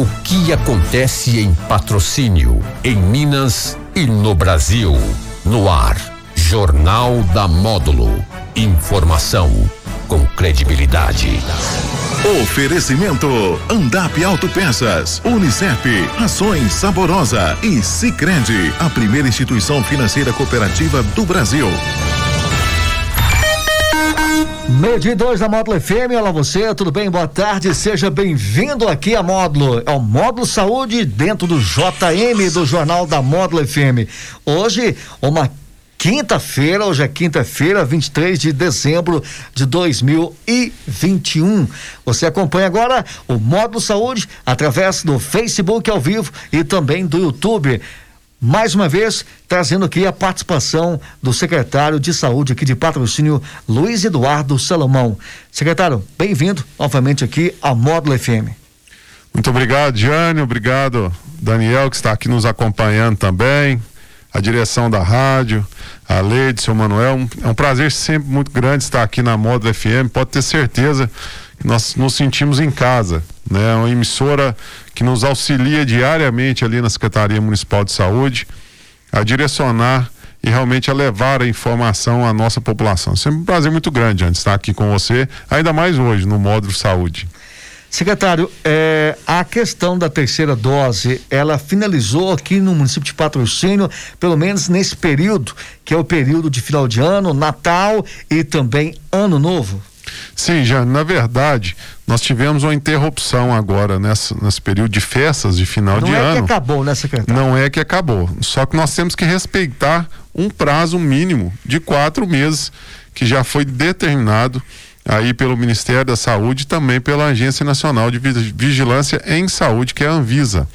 O que acontece em patrocínio, em Minas e no Brasil. No ar, Jornal da Módulo. Informação com credibilidade. Oferecimento: Andap Autopeças, Unicef, Ações Saborosa e Sicredi, a primeira instituição financeira cooperativa do Brasil. Meio dia dois da Módulo FM, olá você, tudo bem? Boa tarde, seja bem-vindo aqui a Módulo, é o Módulo Saúde dentro do JM do Jornal da Módulo FM. Hoje, uma quinta-feira, hoje é quinta-feira, 23 de dezembro de 2021. Você acompanha agora o Módulo Saúde através do Facebook ao vivo e também do YouTube mais uma vez trazendo aqui a participação do secretário de saúde aqui de patrocínio, Luiz Eduardo Salomão. Secretário, bem-vindo novamente aqui ao Módulo FM. Muito obrigado, Jânio, obrigado, Daniel, que está aqui nos acompanhando também, a direção da rádio, a Leide, seu Manuel. É um prazer sempre muito grande estar aqui na Módulo FM, pode ter certeza nós nos sentimos em casa, né? Uma emissora que nos auxilia diariamente ali na Secretaria Municipal de Saúde a direcionar e realmente a levar a informação à nossa população. Sempre um prazer muito grande antes estar aqui com você, ainda mais hoje no módulo saúde. Secretário, é, a questão da terceira dose, ela finalizou aqui no município de Patrocínio, pelo menos nesse período, que é o período de final de ano, Natal e também Ano Novo? Sim, já na verdade, nós tivemos uma interrupção agora nessa, nesse período de festas de final Não de é ano. que acabou, né, secretário? Não é que acabou. Só que nós temos que respeitar um prazo mínimo de quatro meses que já foi determinado aí pelo Ministério da Saúde e também pela Agência Nacional de Vigilância em Saúde, que é a Anvisa.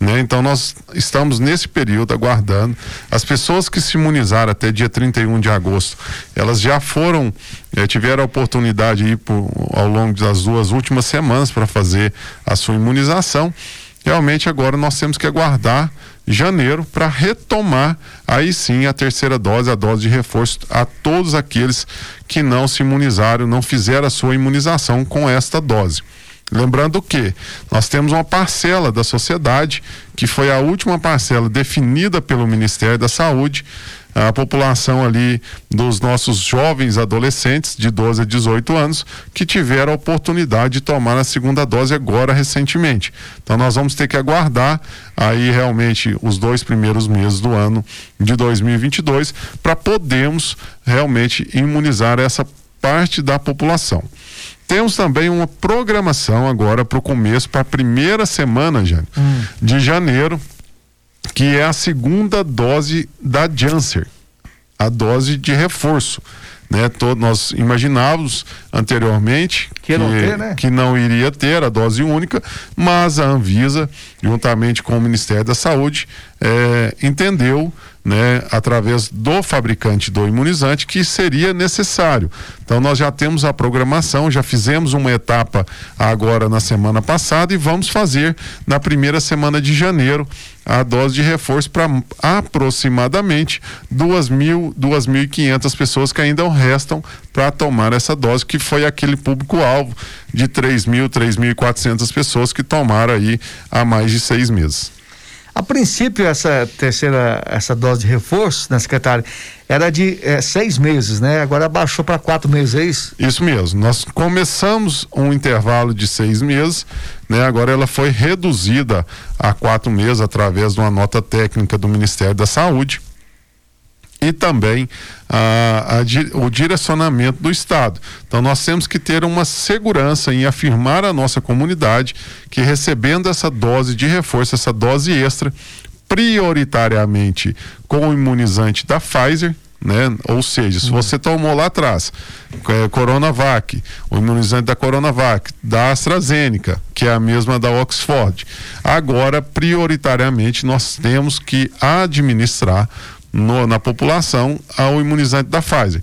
Né? Então nós estamos nesse período aguardando. As pessoas que se imunizaram até dia 31 de agosto, elas já foram, eh, tiveram a oportunidade aí por, ao longo das duas últimas semanas para fazer a sua imunização. Realmente agora nós temos que aguardar janeiro para retomar aí sim a terceira dose, a dose de reforço a todos aqueles que não se imunizaram, não fizeram a sua imunização com esta dose. Lembrando que nós temos uma parcela da sociedade, que foi a última parcela definida pelo Ministério da Saúde, a população ali dos nossos jovens adolescentes de 12 a 18 anos que tiveram a oportunidade de tomar a segunda dose agora recentemente. Então nós vamos ter que aguardar aí realmente os dois primeiros meses do ano de 2022 para podermos realmente imunizar essa parte da população. Temos também uma programação agora para o começo, para a primeira semana hum. de janeiro, que é a segunda dose da Janssen, a dose de reforço. Né, todo, nós imaginávamos anteriormente que, não ter, né? que não iria ter a dose única, mas a Anvisa, juntamente com o Ministério da Saúde, é, entendeu né, através do fabricante do imunizante que seria necessário. Então nós já temos a programação, já fizemos uma etapa agora na semana passada e vamos fazer na primeira semana de janeiro a dose de reforço para aproximadamente duas mil, duas mil e quinhentas pessoas que ainda restam para tomar essa dose, que foi aquele público-alvo de três mil, três mil e quatrocentas pessoas que tomaram aí há mais de seis meses. A princípio, essa terceira, essa dose de reforço, né, secretário, era de é, seis meses, né? Agora baixou para quatro meses, é isso? Isso mesmo. Nós começamos um intervalo de seis meses, né? Agora ela foi reduzida a quatro meses através de uma nota técnica do Ministério da Saúde e também a, a, o direcionamento do Estado. Então, nós temos que ter uma segurança em afirmar à nossa comunidade que recebendo essa dose de reforço, essa dose extra, prioritariamente com o imunizante da Pfizer, né? Ou seja, se você tomou lá atrás é, Coronavac, o imunizante da Coronavac, da AstraZeneca, que é a mesma da Oxford, agora prioritariamente nós temos que administrar no, na população ao imunizante da Pfizer.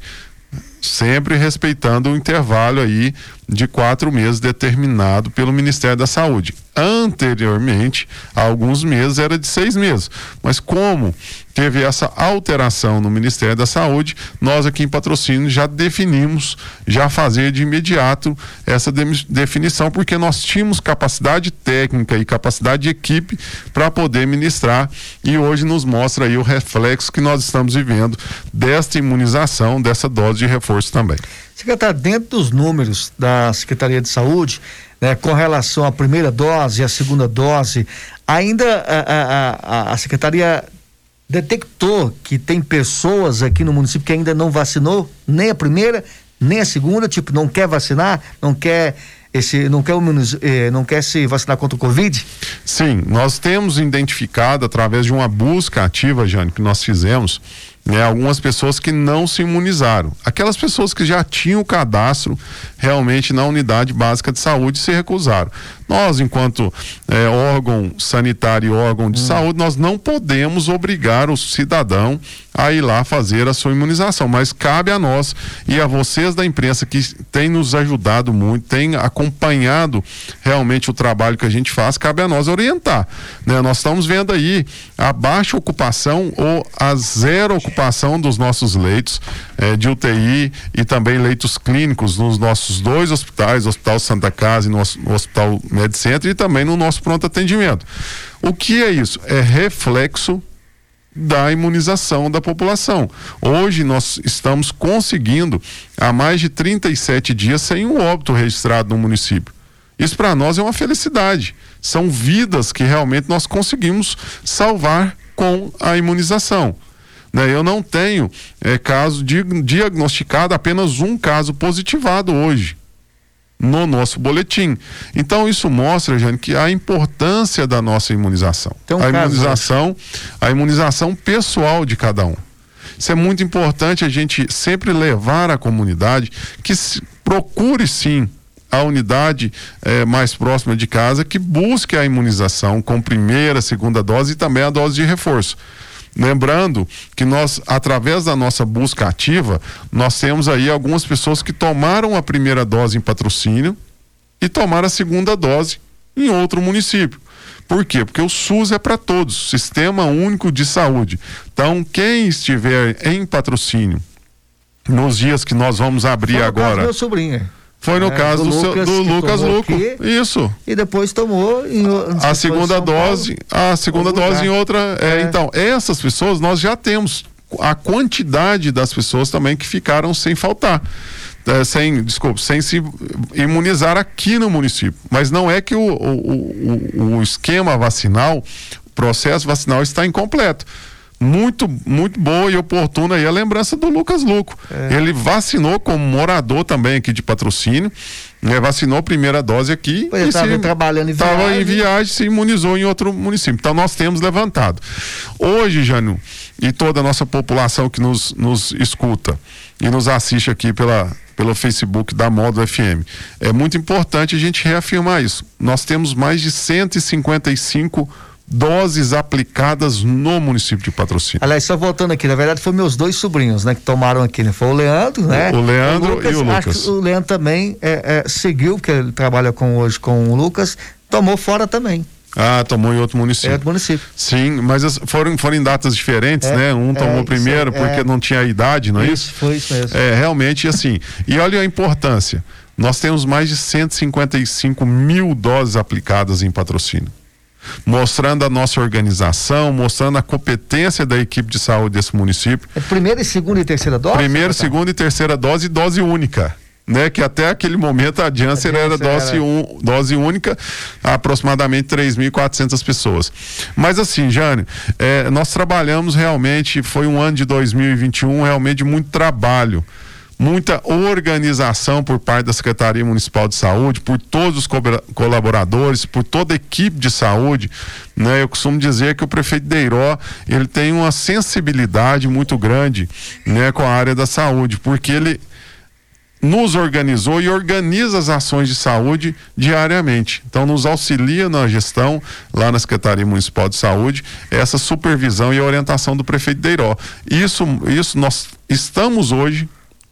Sempre respeitando o intervalo aí de quatro meses determinado pelo Ministério da Saúde. Anteriormente, há alguns meses, era de seis meses. Mas como teve essa alteração no Ministério da Saúde, nós aqui em patrocínio já definimos, já fazer de imediato essa de definição, porque nós tínhamos capacidade técnica e capacidade de equipe para poder ministrar e hoje nos mostra aí o reflexo que nós estamos vivendo desta imunização, dessa dose de reforço também. Secretário, dentro dos números da Secretaria de Saúde, né, com relação à primeira dose e à segunda dose, ainda a, a, a, a Secretaria detectou que tem pessoas aqui no município que ainda não vacinou nem a primeira, nem a segunda, tipo, não quer vacinar, não quer esse não quer eh, não quer se vacinar contra o Covid? Sim, nós temos identificado através de uma busca ativa, Jane, que nós fizemos, né, algumas pessoas que não se imunizaram. Aquelas pessoas que já tinham o cadastro realmente na unidade básica de saúde se recusaram. Nós, enquanto é, órgão sanitário e órgão de hum. saúde, nós não podemos obrigar o cidadão a ir lá fazer a sua imunização, mas cabe a nós e a vocês da imprensa que têm nos ajudado muito, têm acompanhado realmente o trabalho que a gente faz, cabe a nós orientar. Né? Nós estamos vendo aí a baixa ocupação ou a zero ocupação dos nossos leitos é, de UTI e também leitos clínicos nos nossos dois hospitais, Hospital Santa Casa e no, no Hospital MedCenter e também no nosso pronto atendimento. O que é isso? É reflexo da imunização da população. Hoje nós estamos conseguindo há mais de 37 dias sem um óbito registrado no município. Isso para nós é uma felicidade. São vidas que realmente nós conseguimos salvar com a imunização. Né? Eu não tenho é, caso de, diagnosticado apenas um caso positivado hoje no nosso boletim. Então isso mostra, Jane, que a importância da nossa imunização. Um a imunização, a imunização pessoal de cada um. Isso é muito importante a gente sempre levar à comunidade que se, procure sim a unidade eh, mais próxima de casa que busque a imunização com primeira, segunda dose e também a dose de reforço. Lembrando que nós, através da nossa busca ativa, nós temos aí algumas pessoas que tomaram a primeira dose em patrocínio e tomaram a segunda dose em outro município. Por quê? Porque o SUS é para todos, Sistema Único de Saúde. Então, quem estiver em patrocínio nos dias que nós vamos abrir agora. Meu sobrinho. Foi no é, caso do, Lucas, do Lucas Luco. Isso. E depois tomou em, a segunda dose, a segunda dose em outra. É, é. Então, essas pessoas nós já temos a quantidade das pessoas também que ficaram sem faltar. É, sem, desculpa, sem se imunizar aqui no município. Mas não é que o, o, o, o esquema vacinal, o processo vacinal está incompleto muito, muito boa e oportuna aí a lembrança do Lucas Luco. É. Ele vacinou como morador também aqui de patrocínio, né? vacinou a primeira dose aqui. Pois estava trabalhando em viagem. Estava em viagem, se imunizou em outro município. Então nós temos levantado. Hoje, Jânio, e toda a nossa população que nos, nos escuta e nos assiste aqui pela, pelo Facebook da Modo FM. É muito importante a gente reafirmar isso. Nós temos mais de 155 doses aplicadas no município de Patrocínio. Aliás, só voltando aqui, na verdade foi meus dois sobrinhos, né, que tomaram aqui, né? Foi o Leandro, né? O Leandro o Lucas, e o Lucas. O Leandro também é, é, seguiu, porque ele trabalha com hoje com o Lucas, tomou fora também. Ah, tomou em outro município. É outro município. Sim, mas foram, foram em datas diferentes, é, né? Um tomou é, primeiro é, porque não tinha idade, não é isso? Isso, foi isso mesmo. É, realmente assim. E olha a importância. Nós temos mais de 155 mil doses aplicadas em patrocínio mostrando a nossa organização, mostrando a competência da equipe de saúde desse município. É primeira, segunda e terceira dose? Primeira, segunda e terceira dose e dose única. Né, que até aquele momento a Janssen era dose, um, dose única, aproximadamente 3.400 pessoas. Mas assim, Jânio, é, nós trabalhamos realmente, foi um ano de 2021 realmente de muito trabalho muita organização por parte da Secretaria Municipal de Saúde, por todos os co colaboradores, por toda a equipe de saúde. Né? Eu costumo dizer que o prefeito Deiró ele tem uma sensibilidade muito grande né, com a área da saúde, porque ele nos organizou e organiza as ações de saúde diariamente. Então, nos auxilia na gestão, lá na Secretaria Municipal de Saúde, essa supervisão e orientação do prefeito Deiró. Isso, isso nós estamos hoje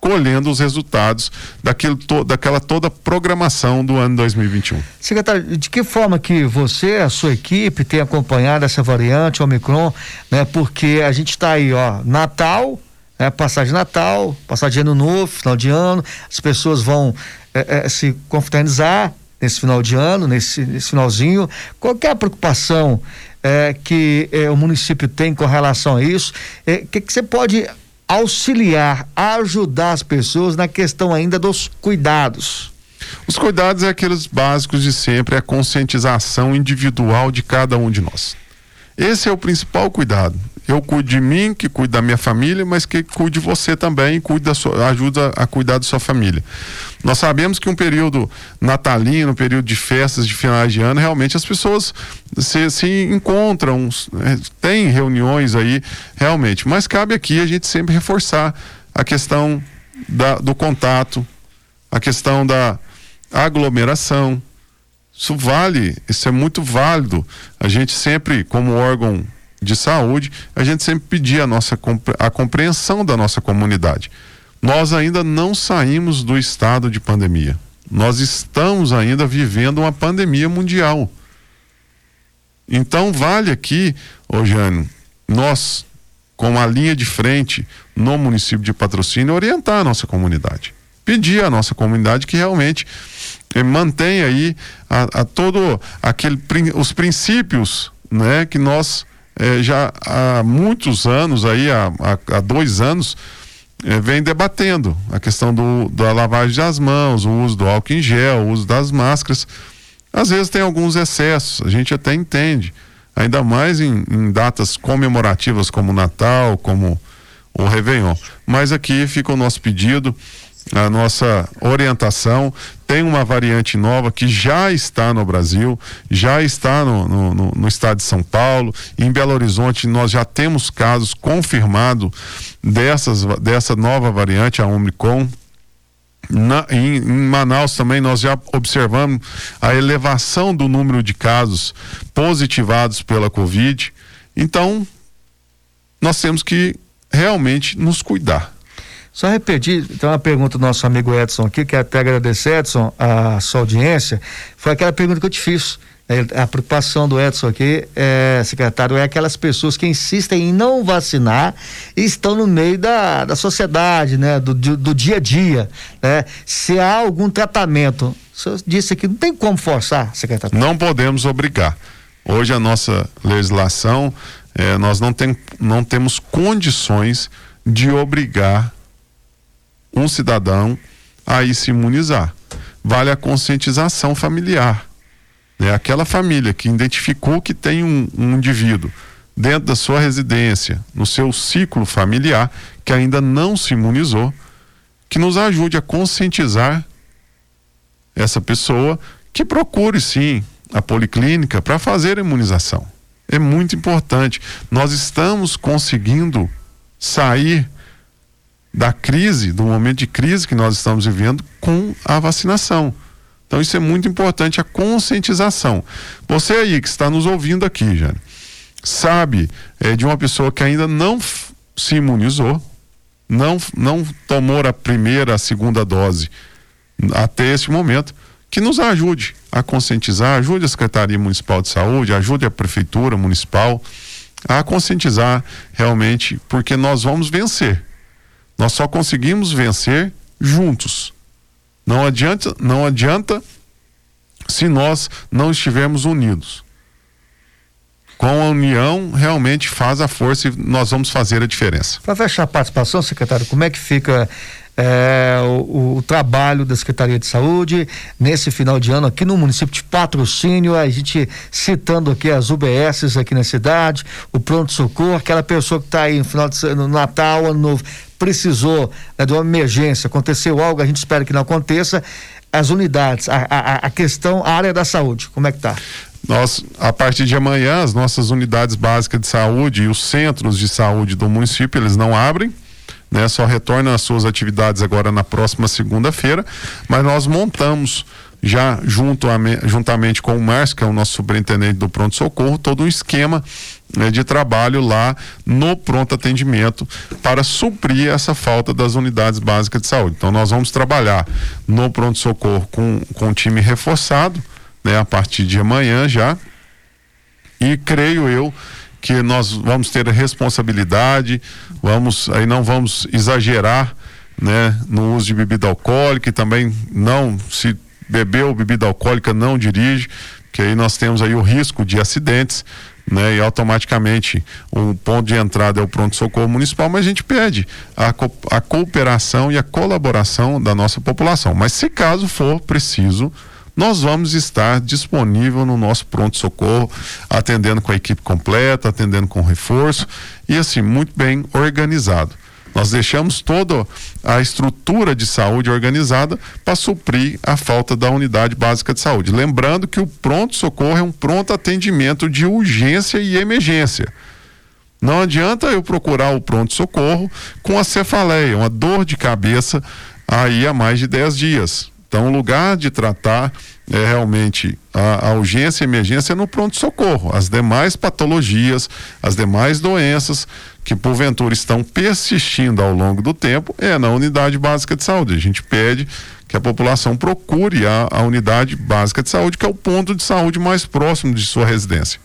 colhendo os resultados daquilo to, daquela toda programação do ano 2021. Secretário, de que forma que você, a sua equipe, tem acompanhado essa variante Omicron, né? Porque a gente está aí, ó, Natal, é, passagem Natal, passagem ano novo, final de ano, as pessoas vão é, é, se confraternizar nesse final de ano, nesse, nesse finalzinho. Qual é preocupação é, que é, o município tem com relação a isso? O é, que, que você pode auxiliar, ajudar as pessoas na questão ainda dos cuidados? Os cuidados é aqueles básicos de sempre, é a conscientização individual de cada um de nós. Esse é o principal cuidado. Eu cuido de mim, que cuido da minha família, mas que cuide de você também, cuide sua, ajuda a cuidar da sua família. Nós sabemos que um período natalino, um período de festas de finais de ano, realmente as pessoas se, se encontram, é, tem reuniões aí, realmente. Mas cabe aqui a gente sempre reforçar a questão da, do contato, a questão da aglomeração. Isso vale, isso é muito válido. A gente sempre, como órgão de saúde, a gente sempre pedia a nossa a compreensão da nossa comunidade. Nós ainda não saímos do estado de pandemia. Nós estamos ainda vivendo uma pandemia mundial. Então vale aqui, ô Jânio, nós, com a linha de frente no município de patrocínio, orientar a nossa comunidade. Pedir à nossa comunidade que realmente eh, mantenha aí a, a, todo aquele os princípios né, que nós eh, já há muitos anos aí, há, há, há dois anos, é, vem debatendo a questão do, da lavagem das mãos, o uso do álcool em gel, o uso das máscaras. Às vezes tem alguns excessos, a gente até entende, ainda mais em, em datas comemorativas como Natal, como o Réveillon. Mas aqui fica o nosso pedido a nossa orientação. Tem uma variante nova que já está no Brasil, já está no, no, no, estado de São Paulo. Em Belo Horizonte, nós já temos casos confirmados dessas, dessa nova variante, a Omicron. Na, em, em, Manaus também nós já observamos a elevação do número de casos positivados pela Covid. Então, nós temos que realmente nos cuidar. Só repetir, tem uma pergunta do nosso amigo Edson aqui, que até agradecer, Edson, a sua audiência. Foi aquela pergunta que eu te fiz. A preocupação do Edson aqui, é, secretário, é aquelas pessoas que insistem em não vacinar e estão no meio da, da sociedade, né? Do, do, do dia a dia, né? Se há algum tratamento, o senhor disse aqui, não tem como forçar, secretário. Não podemos obrigar. Hoje a nossa legislação, é, nós não, tem, não temos condições de obrigar um cidadão a ir se imunizar. Vale a conscientização familiar. Né? Aquela família que identificou que tem um, um indivíduo dentro da sua residência, no seu ciclo familiar, que ainda não se imunizou, que nos ajude a conscientizar essa pessoa que procure sim a policlínica para fazer a imunização. É muito importante. Nós estamos conseguindo sair da crise, do momento de crise que nós estamos vivendo com a vacinação. Então isso é muito importante, a conscientização. Você aí que está nos ouvindo aqui, Jane, sabe é, de uma pessoa que ainda não se imunizou, não, não tomou a primeira, a segunda dose até esse momento, que nos ajude a conscientizar, ajude a Secretaria Municipal de Saúde, ajude a Prefeitura Municipal a conscientizar realmente, porque nós vamos vencer. Nós só conseguimos vencer juntos. Não adianta, não adianta se nós não estivermos unidos. Com a união, realmente faz a força e nós vamos fazer a diferença. Para fechar a participação, secretário, como é que fica é, o, o, trabalho da Secretaria de Saúde nesse final de ano aqui no município de Patrocínio, a gente citando aqui as UBSs aqui na cidade, o pronto-socorro, aquela pessoa que está aí no final de no Natal, ano novo, precisou né, de uma emergência, aconteceu algo, a gente espera que não aconteça, as unidades, a, a, a questão, a área da saúde, como é que está? Nós, a partir de amanhã, as nossas unidades básicas de saúde e os centros de saúde do município, eles não abrem, né? Só retornam às suas atividades agora na próxima segunda-feira, mas nós montamos já junto a, juntamente com o Márcio, que é o nosso superintendente do pronto-socorro, todo um esquema né, de trabalho lá no pronto atendimento para suprir essa falta das unidades básicas de saúde. Então nós vamos trabalhar no pronto-socorro com, com um time reforçado, né, a partir de amanhã já. E creio eu que nós vamos ter responsabilidade, vamos aí não vamos exagerar, né, no uso de bebida alcoólica e também não se bebeu bebida alcoólica não dirige, que aí nós temos aí o risco de acidentes, né? E automaticamente o ponto de entrada é o pronto-socorro municipal, mas a gente pede a, co a cooperação e a colaboração da nossa população. Mas se caso for preciso, nós vamos estar disponível no nosso pronto-socorro, atendendo com a equipe completa, atendendo com reforço e assim, muito bem organizado. Nós deixamos toda a estrutura de saúde organizada para suprir a falta da unidade básica de saúde. Lembrando que o pronto-socorro é um pronto atendimento de urgência e emergência. Não adianta eu procurar o pronto-socorro com a cefaleia, uma dor de cabeça aí há mais de 10 dias. Então, o lugar de tratar é realmente a, a urgência e emergência no pronto-socorro. As demais patologias, as demais doenças que porventura estão persistindo ao longo do tempo é na unidade básica de saúde. A gente pede que a população procure a, a unidade básica de saúde, que é o ponto de saúde mais próximo de sua residência.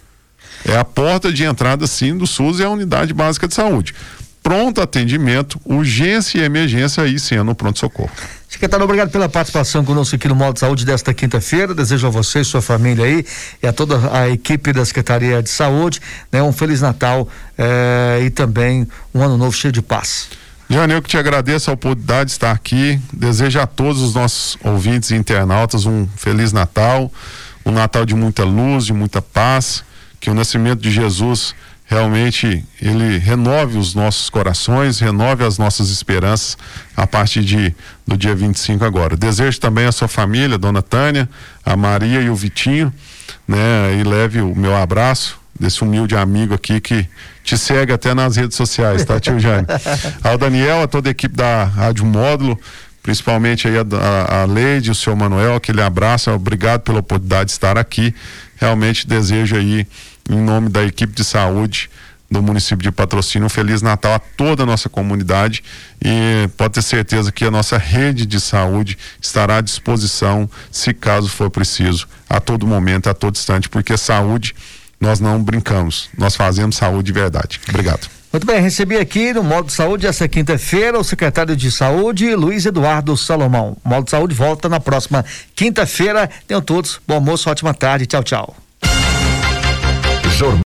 É a porta de entrada, sim, do SUS e a unidade básica de saúde pronto atendimento, urgência e emergência, aí sim é no pronto-socorro. Secretário, obrigado pela participação conosco aqui no Modo de Saúde desta quinta-feira. Desejo a você e sua família aí e a toda a equipe da Secretaria de Saúde, né, um Feliz Natal eh, e também um ano novo cheio de paz. Jânio, eu que te agradeço a oportunidade de estar aqui. Desejo a todos os nossos ouvintes e internautas um Feliz Natal, um Natal de muita luz, de muita paz, que o nascimento de Jesus realmente ele renove os nossos corações, renove as nossas esperanças a partir de do dia 25 agora. Desejo também a sua família, dona Tânia, a Maria e o Vitinho, né, e leve o meu abraço desse humilde amigo aqui que te segue até nas redes sociais, tá, tio Jânio? Ao Daniel, a toda a equipe da Rádio Módulo, principalmente aí a, a, a Leide, o senhor Manuel, aquele abraço, obrigado pela oportunidade de estar aqui. Realmente desejo aí em nome da equipe de saúde do município de Patrocínio. Um Feliz Natal a toda a nossa comunidade e pode ter certeza que a nossa rede de saúde estará à disposição, se caso for preciso, a todo momento, a todo instante, porque saúde nós não brincamos, nós fazemos saúde de verdade. Obrigado. Muito bem, recebi aqui no Modo Saúde essa quinta-feira o secretário de Saúde, Luiz Eduardo Salomão. O Modo Saúde volta na próxima quinta-feira. Tenham todos bom almoço, ótima tarde. Tchau, tchau. Resort